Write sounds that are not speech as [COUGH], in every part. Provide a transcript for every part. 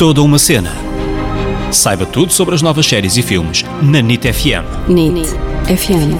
Toda uma cena. Saiba tudo sobre as novas séries e filmes na NIT FM. NIT FM.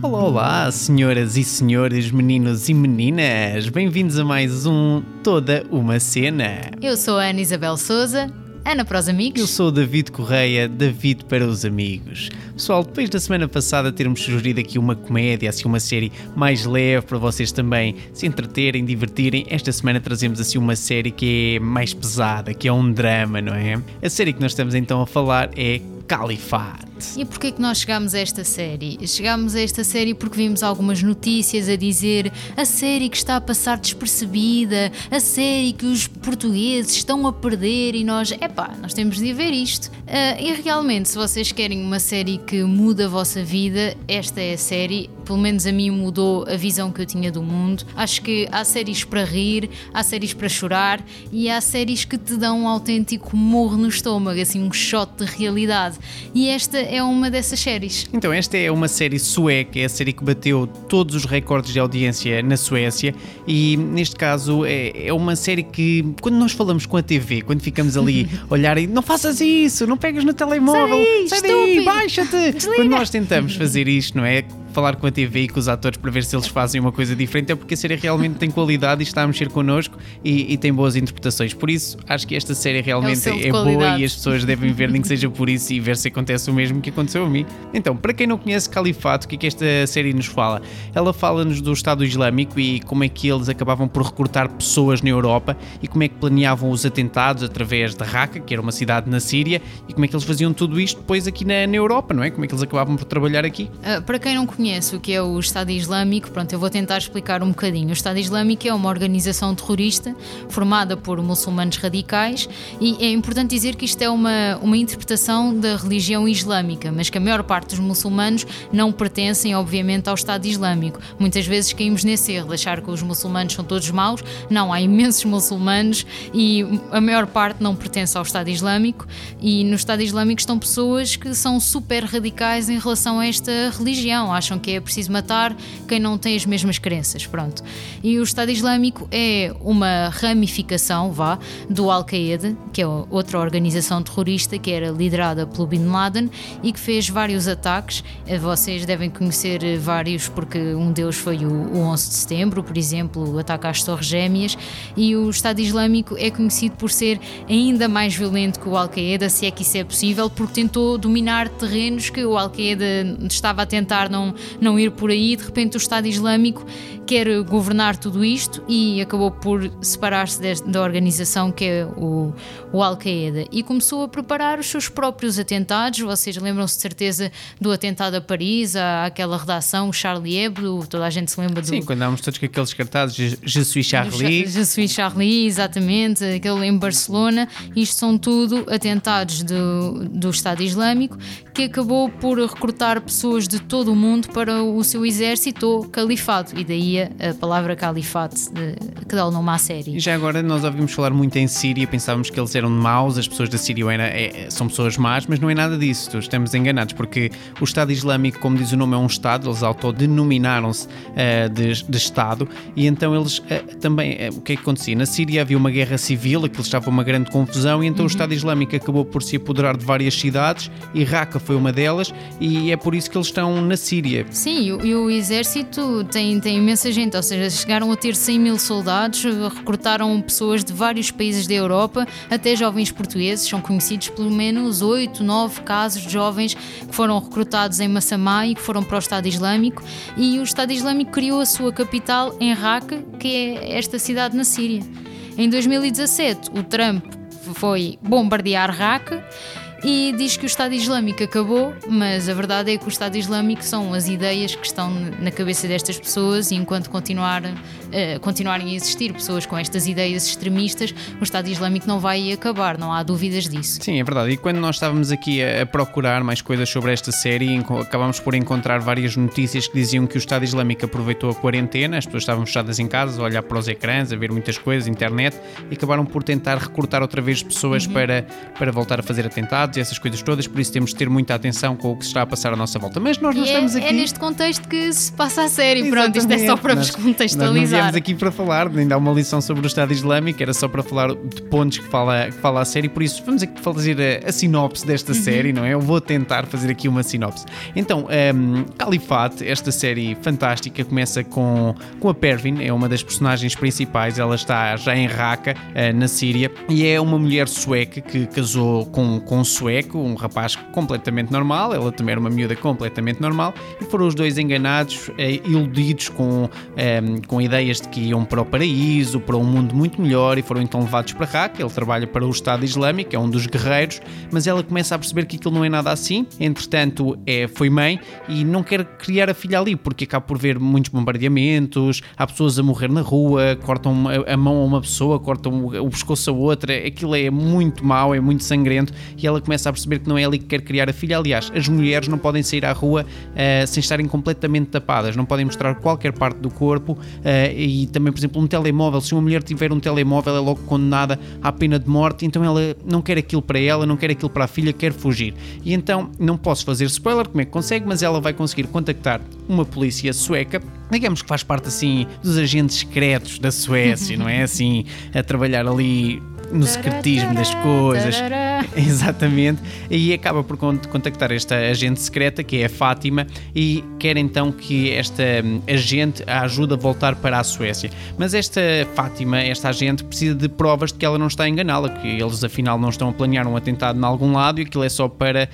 Olá, olá, senhoras e senhores, meninos e meninas. Bem-vindos a mais um Toda uma Cena. Eu sou a Ana Isabel Souza, Ana para os amigos. Eu sou o David Correia, David para os amigos. Pessoal, depois da semana passada termos sugerido aqui uma comédia, assim uma série mais leve para vocês também se entreterem, divertirem, esta semana trazemos assim uma série que é mais pesada, que é um drama, não é? A série que nós estamos então a falar é Califate. E porquê que nós chegámos a esta série? Chegámos a esta série porque vimos algumas notícias a dizer a série que está a passar despercebida, a série que os portugueses estão a perder e nós, epá, nós temos de ver isto. Uh, e realmente, se vocês querem uma série que muda a vossa vida, esta é a série. Pelo menos a mim mudou a visão que eu tinha do mundo. Acho que há séries para rir, há séries para chorar e há séries que te dão um autêntico morro no estômago, assim um shot de realidade. E esta é uma dessas séries. Então, esta é uma série sueca, é a série que bateu todos os recordes de audiência na Suécia e, neste caso, é, é uma série que, quando nós falamos com a TV, quando ficamos ali [LAUGHS] a olhar e não faças isso, não pegas no telemóvel, sai daí, daí baixa-te. Quando nós tentamos fazer isto, não é? Falar com a TV e com os atores para ver se eles fazem uma coisa diferente, é porque a série realmente tem qualidade e está a mexer connosco e, e tem boas interpretações. Por isso, acho que esta série realmente de é, boa e as pessoas devem ver, nem que seja por isso, e ver se acontece o mesmo que aconteceu a mim. Então, para quem não conhece Califato, o que é que esta série nos fala? Ela fala-nos do Estado Islâmico e como é que eles acabavam por recrutar pessoas na Europa e como é que planeavam os atentados através de Raqqa, que era uma cidade na Síria, e como é que eles faziam tudo isto depois aqui na, na Europa, não é? Como é que eles acabavam por trabalhar aqui? Uh, para quem não conhece o que é o Estado Islâmico, pronto, eu vou tentar explicar um bocadinho. O Estado Islâmico é uma organização terrorista formada por muçulmanos radicais e é importante dizer que isto é uma, uma interpretação da religião islâmica, mas que a maior parte dos muçulmanos não pertencem, obviamente, ao Estado Islâmico. Muitas vezes caímos nesse erro achar que os muçulmanos são todos maus. Não, há imensos muçulmanos e a maior parte não pertence ao Estado Islâmico e no Estado Islâmico estão pessoas que são super radicais em relação a esta religião, acham que é preciso matar quem não tem as mesmas crenças, pronto. E o Estado Islâmico é uma ramificação, vá, do Al-Qaeda, que é outra organização terrorista que era liderada pelo Bin Laden e que fez vários ataques. Vocês devem conhecer vários porque um deles foi o 11 de setembro, por exemplo, o ataque às Torres Gêmeas, e o Estado Islâmico é conhecido por ser ainda mais violento que o Al-Qaeda, se é que isso é possível, porque tentou dominar terrenos que o Al-Qaeda estava a tentar não, não ir por aí, de repente o Estado Islâmico quer governar tudo isto e acabou por separar-se da organização que é o, o Al-Qaeda e começou a preparar os seus próprios atentados. Vocês lembram-se de certeza do atentado a Paris, à- àquela redação, o Charlie Hebdo, toda a gente se lembra do. Sim, quando andávamos todos com aqueles cartazes Je, Je suis Charlie. Do Je suis Charlie, exatamente, aquele em Barcelona. Isto são tudo atentados do, do Estado Islâmico que acabou por recrutar pessoas de todo o mundo para o seu exército ou califado. E daí a, palavra califate eh, que dá o nome à série. já agora nós ouvimos falar muito em Síria, pensávamos que eles eram maus, as pessoas da Síria era- é- são pessoas más, mas não é nada disso, estamos enganados, porque o Estado Islâmico, como diz o nome, é um Estado, eles autodenominaram-se eh, de, de Estado, e então eles eh, também, eh, o que é que acontecia? Na Síria havia uma guerra civil, aquilo estava uma grande confusão, e então o Estado Islâmico acabou por se apoderar de várias cidades, e Raqqa foi uma delas, e é por isso que eles estão na Síria. Sim, e o, e o exército tem, tem imensa gente, ou seja, chegaram a ter 100 mil soldados, recrutaram pessoas de vários países da Europa, até jovens portugueses, são conhecidos pelo menos 8, 9 casos de jovens que foram recrutados em Massamá e que foram para o Estado Islâmico, e o Estado Islâmico criou a sua capital em Raqqa, que é esta cidade na Síria. Em 2017, o Trump foi bombardear Raqqa e diz que o Estado Islâmico acabou, mas a verdade é que o Estado Islâmico são as ideias que estão na cabeça destas pessoas e enquanto continuar, eh, continuarem a existir pessoas com estas ideias extremistas, o Estado Islâmico não vai acabar, não há dúvidas disso. Sim, é verdade. E quando nós estávamos aqui a, procurar mais coisas sobre esta série, acabámos por encontrar várias notícias que diziam que o Estado Islâmico aproveitou a quarentena, as pessoas estavam fechadas em casa, a olhar para os ecrãs, a ver muitas coisas, internet, e acabaram por tentar recrutar outra vez pessoas para, para voltar a fazer atentados essas coisas todas, por isso temos de ter muita atenção com o que se está a passar à nossa volta. Mas nós não E estamos é, aqui. é neste contexto que se passa a série, pronto, isto é só Exatamente. para vos Nós- Nós não contextualizar. estamos aqui para falar, ainda há uma lição sobre o Estado Islâmico, era só para falar de pontos que fala, que fala a série, por isso vamos aqui fazer a, a sinopse desta uhum. série, não é? Eu vou tentar fazer aqui uma sinopse. Então, um, Califate, esta série fantástica, começa com, com a Pervin, é uma das personagens principais, ela está já em Raqqa, uh, na Síria, e é uma mulher sueca que casou com, com um sueco, um rapaz completamente normal, ela também era uma miúda completamente normal, e foram os dois enganados, uh, iludidos com, um, com ideias de que iam para o paraíso, para um mundo muito melhor, e foram então levados para Raqqa, ele trabalha para o Estado Islâmico, é um dos guerreiros, mas ela começa a perceber que aquilo não é nada assim, entretanto é, foi mãe e não quer criar a filha ali, porque acaba por ver muitos bombardeamentos, há pessoas a morrer na rua, cortam a mão a uma pessoa, cortam o pescoço a outra, aquilo é muito mau, é muito sangrento, e ela começa a perceber que não é ali que quer criar a filha. Aliás, as mulheres não podem sair à rua uh, sem estarem completamente tapadas, não podem mostrar qualquer parte do corpo, uh, e também, por exemplo, um telemóvel, se uma mulher tiver um telemóvel é logo condenada à pena de morte, então ela não quer aquilo para ela, não quer aquilo para a filha, quer fugir. E então, não posso fazer spoiler, como é que consegue, mas ela vai conseguir contactar uma polícia sueca digamos que faz parte assim dos agentes secretos da Suécia, [LAUGHS] não é assim a trabalhar ali no secretismo das coisas. [LAUGHS] Exatamente. E acaba por contactar esta agente secreta, que é a Fátima, e quer então que esta hum, agente a ajude a voltar para a Suécia. Mas esta Fátima, esta agente, precisa de provas de que ela não está a enganá-la, que eles afinal não estão a planear um atentado em algum lado e aquilo é só para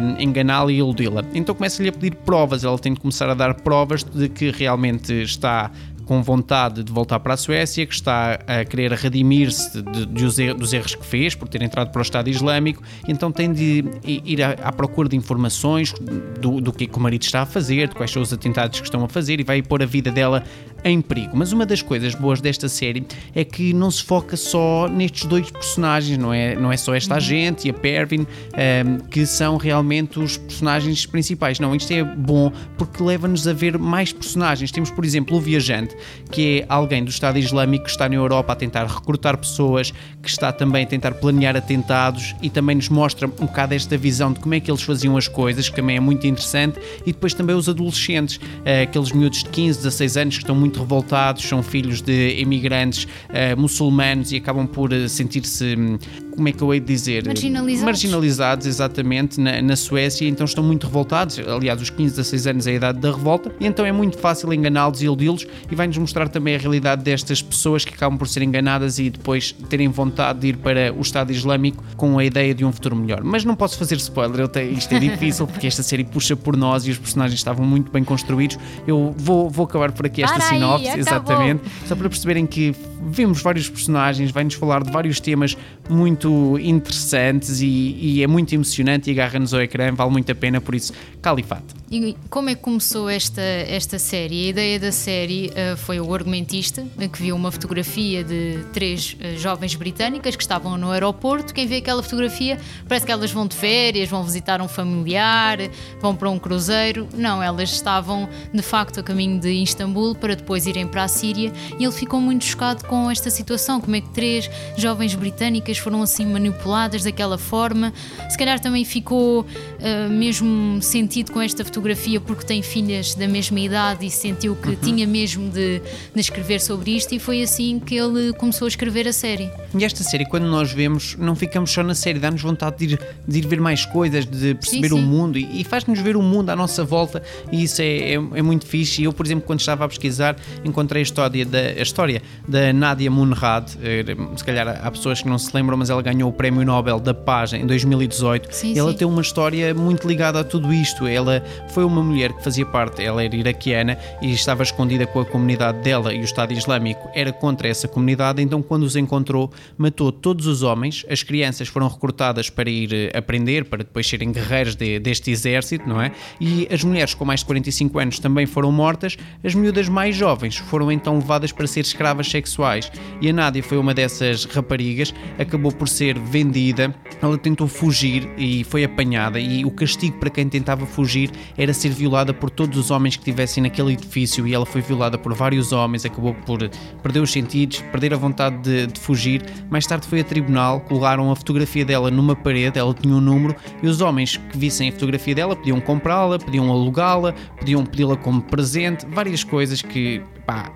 um, enganá-la e iludi-la. Então começa-lhe a pedir provas, ela tem de começar a dar provas de que realmente está com vontade de voltar para a Suécia, que está a querer redimir-se dos erros que fez por ter entrado para o Estado Islâmico, então tem de ir à, à procura de informações do, do que, que o marido está a fazer, de quais são os atentados que estão a fazer e vai pôr a vida dela em perigo. Mas uma das coisas boas desta série é que não se foca só nestes dois personagens, não é, não é só esta uhum. agente e a Pervin um, ehm, que são realmente os personagens principais. Não, isto é bom porque leva-nos a ver mais personagens. Temos, por exemplo, o Viajante, que é alguém do Estado Islâmico que está na Europa a tentar recrutar pessoas, que está também a tentar planear atentados e também nos mostra um bocado esta visão de como é que eles faziam as coisas, que também é muito interessante, e depois também os adolescentes, eh, aqueles miúdos de 15, 16 anos que estão muito revoltados, são filhos de imigrantes uh, muçulmanos e acabam por eh, sentir-se hum, como é que eu hei de dizer? Marginalizados. Marginalizados, exatamente, na, na Suécia, então estão muito revoltados. Aliás, os 15 a 6 anos é a idade da revolta, e então é muito fácil enganá-los e iludi-los, e vai-nos mostrar também a realidade destas pessoas que acabam por ser enganadas e depois terem vontade de ir para o Estado Islâmico com a ideia de um futuro melhor. Mas não posso fazer spoiler, eu te, isto é difícil porque esta série puxa por nós e os personagens estavam muito bem construídos. Eu vou, vou acabar por aqui esta Para sinopse, exatamente, só para perceberem que vemos vários personagens, vai-nos falar de vários temas muito interessantes e, e é muito emocionante e agarra-nos ao ecrã, vale muito a pena, por isso, Califate. E como é que começou esta, esta série? A ideia da série uh, foi o argumentista que viu uma fotografia de três uh, jovens britânicas que estavam no aeroporto. Quem vê aquela fotografia parece que elas vão de férias, vão visitar um familiar, vão para um cruzeiro. Não, elas estavam de facto a caminho de Istambul para depois irem para a Síria e ele ficou muito chocado com esta situação. Como é que três jovens britânicas foram assim manipuladas daquela forma? Se calhar também ficou uh, mesmo sentido com esta fotografia fotografia porque tem filhas da mesma idade e sentiu que uhum. tinha mesmo de, de, escrever sobre isto e foi assim que ele começou a escrever a série. E esta série, quando nós vemos, não ficamos só na série, dá-nos vontade de ir, de ir ver mais coisas, de perceber sim, sim. o mundo e, e faz-nos ver o mundo à nossa volta e isso é, é, é, muito fixe. Eu, por exemplo, quando estava a pesquisar, encontrei a história da, a história da Nadia Munrad, eh, se calhar há pessoas que não se lembram, mas ela ganhou o Prémio Nobel da Paz em 2018. Sim, ela tem uma história muito ligada a tudo isto. Ela foi uma mulher que fazia parte, ela era iraquiana e estava escondida com a comunidade dela e o Estado Islâmico era contra essa comunidade, então quando os encontrou, matou todos os homens, as crianças foram recrutadas para ir eh, aprender, para depois serem guerreiros de, deste exército, não é? E as mulheres com mais de 45 anos também foram mortas, as miúdas mais jovens foram então levadas para ser escravas sexuais. E a Nádia foi uma dessas raparigas, acabou por ser vendida, ela tentou fugir e foi apanhada, e o castigo para quem tentava fugir era ser violada por todos os homens que estivessem naquele edifício e ela foi violada por vários homens, acabou por perder os sentidos, perder a vontade de, de fugir. Mais tarde foi a tribunal, colaram a fotografia dela numa parede, ela tinha um número e os homens que vissem a fotografia dela podiam comprá-la, podiam alugá-la, podiam pedi-la como presente, várias coisas que, pá,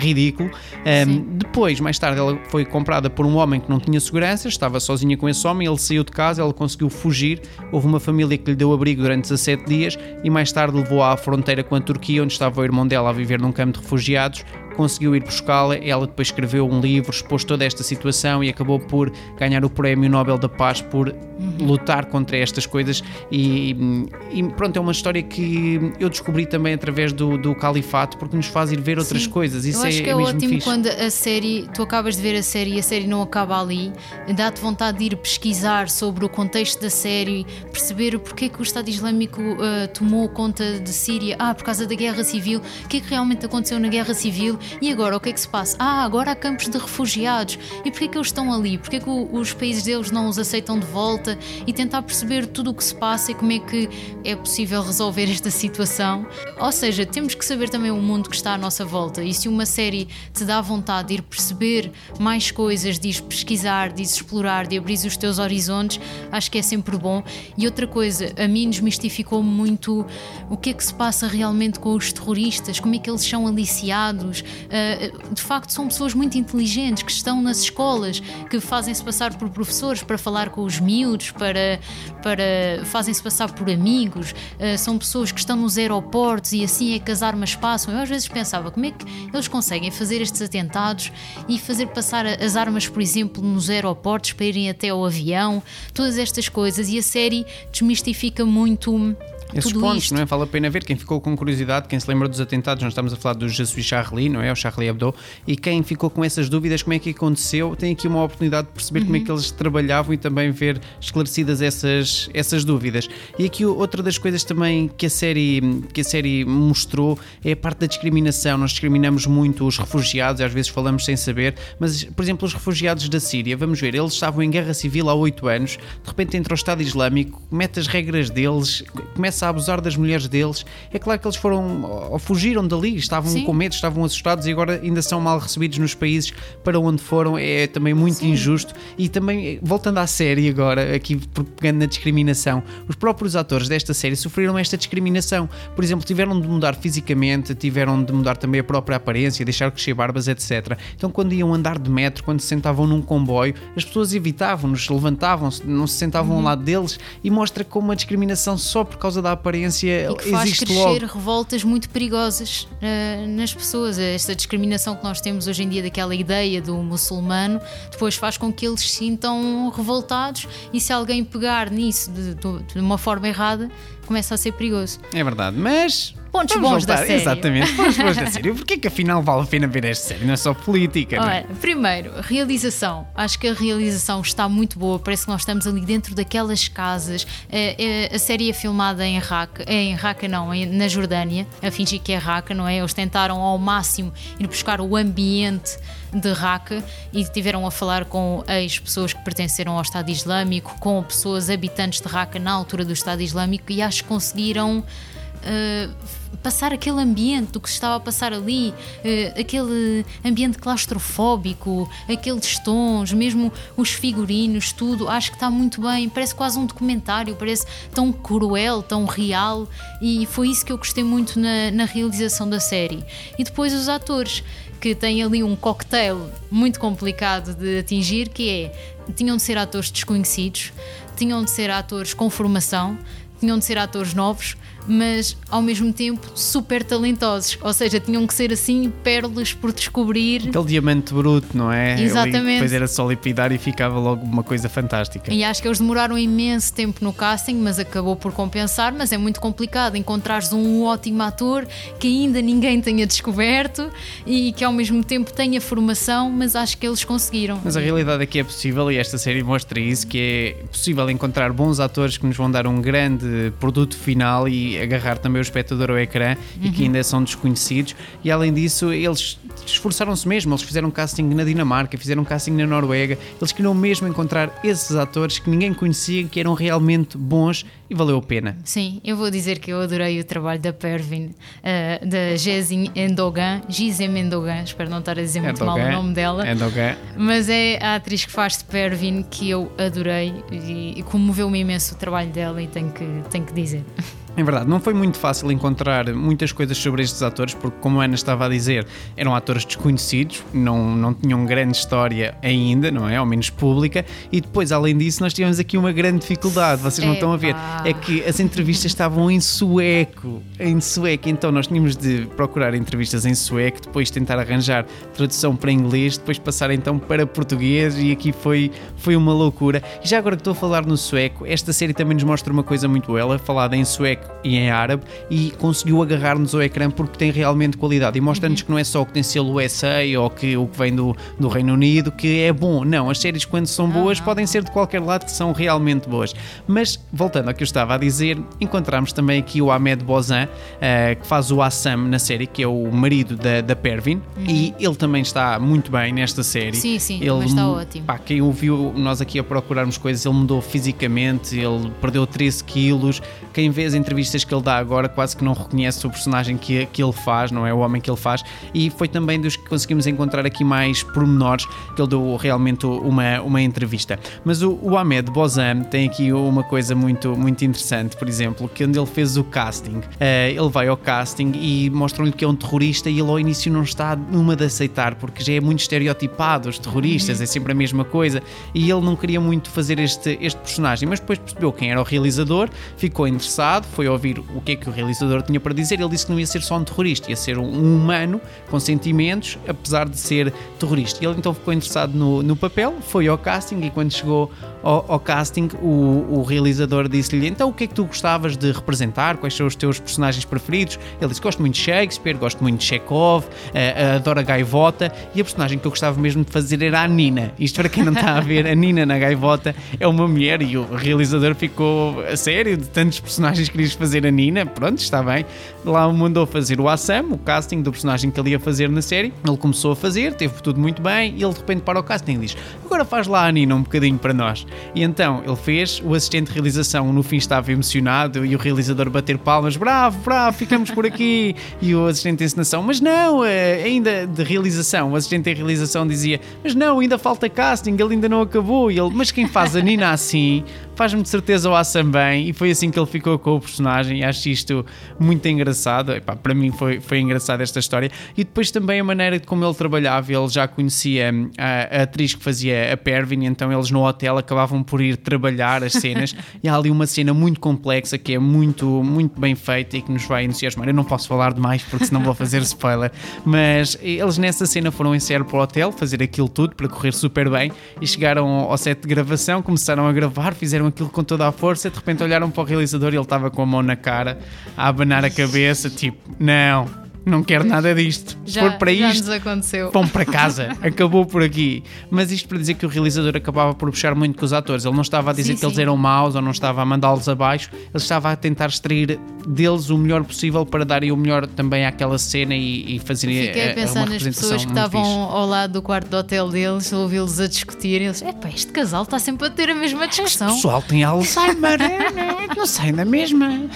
ridículo. Um, depois, mais tarde, ela foi comprada por um homem que não tinha segurança, estava sozinha com esse homem, ele saiu de casa, ela conseguiu fugir. Houve uma família que lhe deu abrigo durante 17 dias e mais tarde levou à fronteira com a Turquia, onde estava o irmão dela a viver num campo de refugiados conseguiu ir buscá-la. Ela depois escreveu um livro, expôs toda esta situação e acabou por ganhar o Prémio Nobel da Paz por uhum. lutar contra estas coisas. E, e, pronto, é uma história que eu descobri também através do, do Califato, porque nos faz ir ver outras Sim. coisas. Isso eu acho é, que é, é ótimo fixe. quando a série, tu acabas de ver a série e a série não acaba ali, dá-te vontade de ir pesquisar sobre o contexto da série, perceber porque é que o Estado Islâmico uh, tomou conta de Síria, ah, por causa da guerra civil, o que é que realmente aconteceu na guerra civil e agora o que é que se passa? Ah, agora há campos de refugiados. E porquê que eles estão ali? Porquê que os países deles não os aceitam de volta? E tentar perceber tudo o que se passa e como é que é possível resolver [LAUGHS] esta situação. Ou seja, temos que saber também o mundo que está à nossa volta. E se uma série te dá vontade de ir perceber mais coisas, de ir pesquisar, de ir explorar, de abrir os teus horizontes, acho que é sempre bom. E outra coisa, a mim desmistificou muito o que é que se passa realmente com os terroristas, como é que eles são aliciados. Uh, de facto são pessoas muito inteligentes que estão nas escolas, que fazem-se passar por professores para falar com os miúdos, para, para fazem-se passar por amigos, uh, são pessoas que estão nos aeroportos e assim é que as armas passam. Eu às vezes pensava como é que eles conseguem fazer estes atentados e fazer passar as armas, por exemplo, nos aeroportos para irem até ao avião, todas estas coisas. E a série desmistifica muito esses Tudo pontos, isto. não é? Vale a pena ver. Quem ficou com curiosidade, quem se lembra dos atentados, nós estamos a falar do Jesus Charlie, não é? O Charlie Hebdo. E quem ficou com essas dúvidas, como é que aconteceu, tem aqui uma oportunidade de perceber uhum. como é que eles trabalhavam e também ver esclarecidas essas, essas dúvidas. E aqui outra das coisas também que a série, que a série mostrou é a parte da discriminação. Nós discriminamos muito os refugiados, às vezes falamos sem saber, mas, por exemplo, os refugiados da Síria, vamos ver, eles estavam em guerra civil há oito anos, de repente entra o Estado Islâmico, mete as regras deles, começa a abusar das mulheres deles. É claro que eles foram ou fugiram dali, estavam Sim. com medo, estavam assustados e agora ainda são mal recebidos nos países para onde foram. É também muito Sim. injusto. E também, voltando à série agora, aqui pegando na discriminação, os próprios atores desta série sofreram esta discriminação. Por exemplo, tiveram de mudar fisicamente, tiveram de mudar também a própria aparência, deixar crescer barbas, etc. Então, quando iam andar de metro, quando se sentavam num comboio, as pessoas evitavam-nos, levantavam-se, não se sentavam Uhum. ao lado deles e mostra como a discriminação só por causa da aparência e que faz existe crescer logo. revoltas muito perigosas uh, nas pessoas. Esta discriminação que nós temos hoje em dia daquela ideia do muçulmano depois faz com que eles se sintam revoltados e se alguém pegar nisso de, de, de uma forma errada começa a ser perigoso. É verdade, mas Pontos Vamos bons da voltar. série. Exatamente, pontos bons da [LAUGHS] série. Porquê que afinal vale a pena ver esta série? Não é só política, não é? Olha, primeiro, realização. Acho que a realização está muito boa. Parece que nós estamos ali dentro daquelas casas. É, é, a série é filmada em Raqqa, é em Raqqa não, na Jordânia, a fingir que é Raqqa, não é? Eles tentaram ao máximo ir buscar o ambiente de Raqqa e tiveram a falar com ex-pessoas que pertenceram ao Estado Islâmico, com pessoas habitantes de Raqqa na altura do Estado Islâmico e acho que conseguiram Uh, passar aquele ambiente do que se estava a passar ali, uh, aquele ambiente claustrofóbico, aqueles tons, mesmo os figurinos, tudo, acho que está muito bem. Parece quase um documentário, parece tão cruel, tão real, e foi isso que eu gostei muito na, na realização da série. E depois os atores, que têm ali um cocktail muito complicado de atingir, que é tinham de ser atores desconhecidos, tinham de ser atores com formação, tinham de ser atores novos, mas ao mesmo tempo super talentosos. Ou seja, tinham que ser assim pérolas por descobrir. Aquele diamante bruto, não é? Exatamente. Depois era só lapidar e ficava logo uma coisa fantástica. E acho que eles demoraram imenso tempo no casting, mas acabou por compensar. Mas é muito complicado encontrares um ótimo ator que ainda ninguém tenha descoberto e que ao mesmo tempo tenha formação, mas acho que eles conseguiram. Mas a realidade é que é possível e esta série mostra isso, que é possível encontrar bons atores que nos vão dar um grande produto final e agarrar também o espectador ao ecrã uhum. e que ainda são desconhecidos. E além disso, eles esforçaram-se mesmo. Eles fizeram casting na Dinamarca, fizeram casting na Noruega. Eles queriam mesmo encontrar esses atores que ninguém conhecia, que eram realmente bons e valeu a pena. Sim, eu vou dizer que eu adorei o trabalho da Pervin, uh, da Jezin Endogan, Gizem Endogan, espero não estar a dizer muito Endogan, mal o nome dela. Endogan. Mas é a atriz que faz de Pervin que eu adorei e, e comoveu-me imenso o trabalho dela e tenho que, tenho que dizer. [LAUGHS] É verdade, não foi muito fácil encontrar muitas coisas sobre estes atores, porque, como a Ana estava a dizer, eram atores desconhecidos, não, não tinham grande história ainda, não é? Ao menos pública, e depois, além disso, nós tivemos aqui uma grande dificuldade, vocês não estão a ver, é que as entrevistas estavam em sueco, em sueco, então nós tínhamos de procurar entrevistas em sueco, depois tentar arranjar tradução para inglês, depois passar então para português, e aqui foi, foi uma loucura. E já agora que estou a falar no sueco, esta série também nos mostra uma coisa muito boa, ela é falada em sueco e em árabe e conseguiu agarrar-nos ao ecrã porque tem realmente qualidade e mostra-nos uhum. que não é só o que tem selo USA ou que, o que vem do, do Reino Unido que é bom. Não, as séries quando são boas uhum. podem ser de qualquer lado que são realmente boas. Mas, voltando ao que eu estava a dizer, encontramos também aqui o Ahmed Bozan, uh, que faz o Assam na série, que é o marido da, da Pervin, uhum. e ele também está muito bem nesta série. Sim, sim, ele, está ótimo. Pá, quem ouviu nós aqui a procurarmos coisas, ele mudou fisicamente, ele perdeu 13 quilos. Quem vê as entrevistas que ele dá agora quase que não reconhece o personagem que, que ele faz, não é? O homem que ele faz. E foi também dos que conseguimos encontrar aqui mais pormenores que ele deu realmente uma, uma entrevista. Mas o, o Ahmed Bozan tem aqui uma coisa muito, muito interessante, por exemplo, que quando ele fez o casting, uh, ele vai ao casting e mostram-lhe que é um terrorista e ele ao início não está numa de aceitar, porque já é muito estereotipado, os terroristas, uhum. é sempre a mesma coisa, e ele não queria muito fazer este, este personagem, mas depois percebeu quem era o realizador, ficou interessado, foi ouvir o que é que o realizador tinha para dizer. Ele disse que não ia ser só um terrorista, ia ser um humano com sentimentos, apesar de ser terrorista. Ele então ficou interessado no, no papel, foi ao casting e quando chegou ao, ao casting, o, o realizador disse-lhe: Então o que é que tu gostavas de representar? Quais são os teus personagens preferidos? Ele disse: Gosto muito de Shakespeare, gosto muito de Chekhov, uh, adoro a gaivota e a personagem que eu gostava mesmo de fazer era a Nina. Isto para quem não está a ver, a Nina na gaivota é uma mulher e o realizador ficou a sério de tantos personagens que fazer a Nina. Pronto, está bem. Lá o mandou fazer o Assam, o casting do personagem que ele ia fazer na série. Ele começou a fazer, teve tudo muito bem e ele de repente para o casting e diz: Agora faz lá a Nina um bocadinho para nós. E então ele fez, o assistente de realização no fim estava emocionado e o realizador bater palmas: Bravo, bravo, ficamos por aqui. [LAUGHS] e o assistente de encenação: Mas não, eh, ainda de realização. O assistente de realização dizia: Mas não, ainda falta casting, ele ainda não acabou. E ele: Mas quem faz a Nina assim faz-me de certeza o Assam bem e foi assim que ele ficou com o personagem e acho isto muito engraçado. Epá, para mim foi, foi engraçada esta história e depois também a maneira de como ele trabalhava, ele já conhecia hum, a, a atriz que fazia a Pervin, então eles no hotel acabavam por ir trabalhar as cenas [LAUGHS] e há ali uma cena muito complexa que é muito, muito bem feita e que nos vai entusiasmar. Eu não posso falar demais porque senão vou fazer spoiler, mas eles nessa cena foram em sério para o hotel fazer aquilo tudo para correr super bem e chegaram ao set de gravação, começaram a gravar, fizeram aquilo com toda a força, de repente olharam para o realizador e ele estava com a mão na cara, a abanar a cabeça, tipo, não, não quero nada disto. Se já, for para já isto, nos aconteceu. vão para casa. [LAUGHS] Acabou por aqui. Mas isto para dizer que o realizador acabava por puxar muito com os atores. Ele não estava a dizer sim, que sim. eles eram maus ou não estava a mandá-los abaixo. Ele estava a tentar extrair deles o melhor possível para darem o melhor também àquela cena e, e fazerem Fiquei a pensar nas pessoas que estavam fixe. ao lado do quarto do hotel deles, ouvi-los a discutir. E eles, epá, este casal está sempre a ter a mesma discussão. Este pessoal tem Alzheimer, [LAUGHS] não sai da mesma.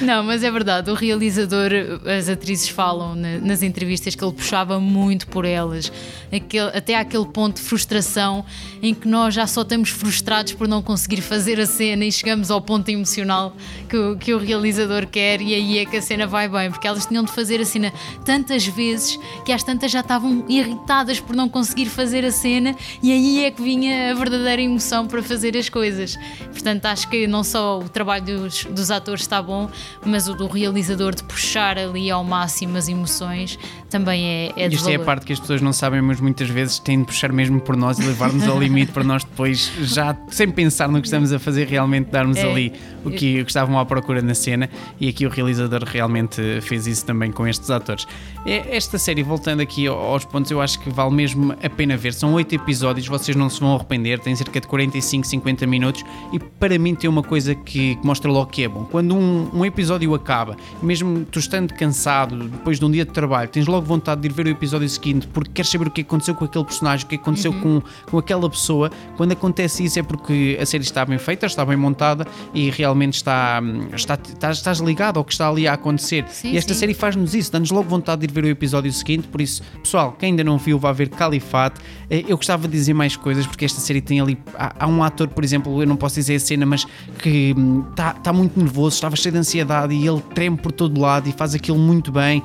Não, mas é verdade. O realizador, as atrizes falam nas entrevistas que ele puxava muito por elas, aquele, até aquele ponto de frustração em que nós já só estamos frustrados por não conseguir fazer a cena e chegamos ao ponto emocional que, o, que o realizador quer, e aí é que a cena vai bem, porque elas tinham de fazer a cena tantas vezes que às tantas já estavam irritadas por não conseguir fazer a cena, e aí é que vinha a verdadeira emoção para fazer as coisas. Portanto, acho que não só o trabalho dos, dos atores está bom, mas o do realizador de puxar ali ao máximo as emoções também é, é Isto é a parte que as pessoas não sabem, mas muitas vezes têm de puxar mesmo por nós e levar-nos ao limite para nós depois, já sem pensar no que estamos a fazer, realmente darmos é. ali o que, o que estavam à procura na cena. E aqui o realizador realmente fez isso também com estes atores. Esta série, voltando aqui aos pontos, eu acho que vale mesmo a pena ver. São oito episódios, vocês não se vão arrepender, tem cerca de 45, 50 minutos e para mim tem uma coisa que, que mostra logo que é bom. Quando um, um episódio acaba, mesmo tu estando cansado, depois de um dia de trabalho, tens logo vontade de ir ver o episódio seguinte porque queres saber o que aconteceu com aquele personagem, o que aconteceu uhum. com, com aquela pessoa. Quando acontece isso é porque a série está bem feita, está bem montada e realmente está, está, estás, estás ligado ao que está ali a acontecer. Sim, e esta sim. série faz-nos isso, dá-nos logo vontade de ir ver o episódio seguinte. Por isso, pessoal, quem ainda não viu, vá ver Califate. Eh, eu gostava de dizer mais coisas porque esta série tem ali. Há, há um ator, por exemplo, eu não posso dizer a cena, mas que está, hum, está muito nervoso, estava cheio de ansiedade e ele treme por todo lado e faz aquilo muito bem.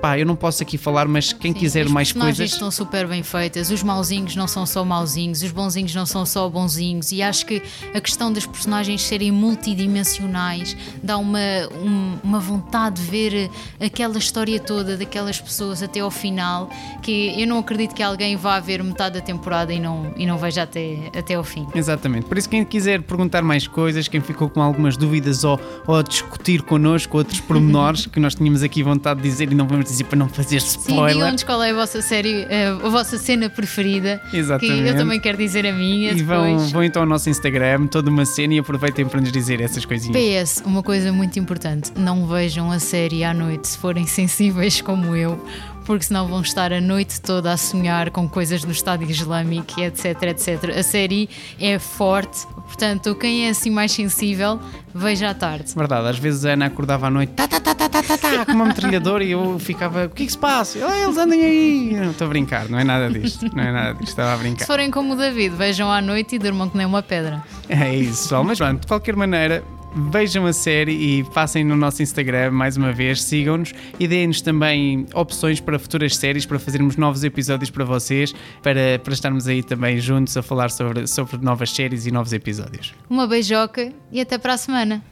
Pá, eu não posso aqui falar, mas quem Sim, quiser as mais coisas. estão super bem feitas, os mauzinhos não são só mauzinhos, os bonzinhos não são só bonzinhos, e acho que a questão das personagens serem multidimensionais dá uma, um- uma vontade de ver aquela história toda daquelas pessoas até ao final, que eu não acredito que alguém vá ver metade da temporada e não, e não veja até, até ao fim. Exatamente. Por isso, quem quiser perguntar mais coisas, quem ficou com algumas dúvidas ou, ou discutir connosco outros [LAUGHS] pormenores que nós tínhamos aqui vontade de dizer e não vamos dizer para não fazer Sim, spoiler. digam-nos qual é a vossa série, eh, a vossa cena preferida. Exatamente. Que eu também quero dizer a minha E vão, depois. vão então ao nosso Instagram, toda uma cena e aproveitem para nos dizer essas coisinhas. PS, uma coisa muito importante: não vejam a série à noite se forem [LAUGHS] sensíveis como eu, porque senão vão estar a noite toda a sonhar com coisas do Estado Islâmico, etc, etc. A série é forte, portanto, quem é assim mais sensível, veja à tarde. Verdade, às vezes a Ana acordava à noite, tá, tá, tá, tá, tá, tá, tá, com uma metralhadora e eu ficava, o que é que se passa? Ah, eles andem aí. Não, Estou a brincar, não é nada disto, não é nada disto, estava a Se brincar. forem como o David, vejam à noite e durmam que nem uma pedra. É isso, pessoal. Mas pronto, de qualquer maneira, vejam a série e passem no nosso Instagram mais uma vez, sigam-nos e deem-nos também opções para futuras séries, para fazermos novos episódios para vocês, para, para estarmos aí também juntos a falar sobre, sobre novas séries e novos episódios. Uma beijoca e até para a semana.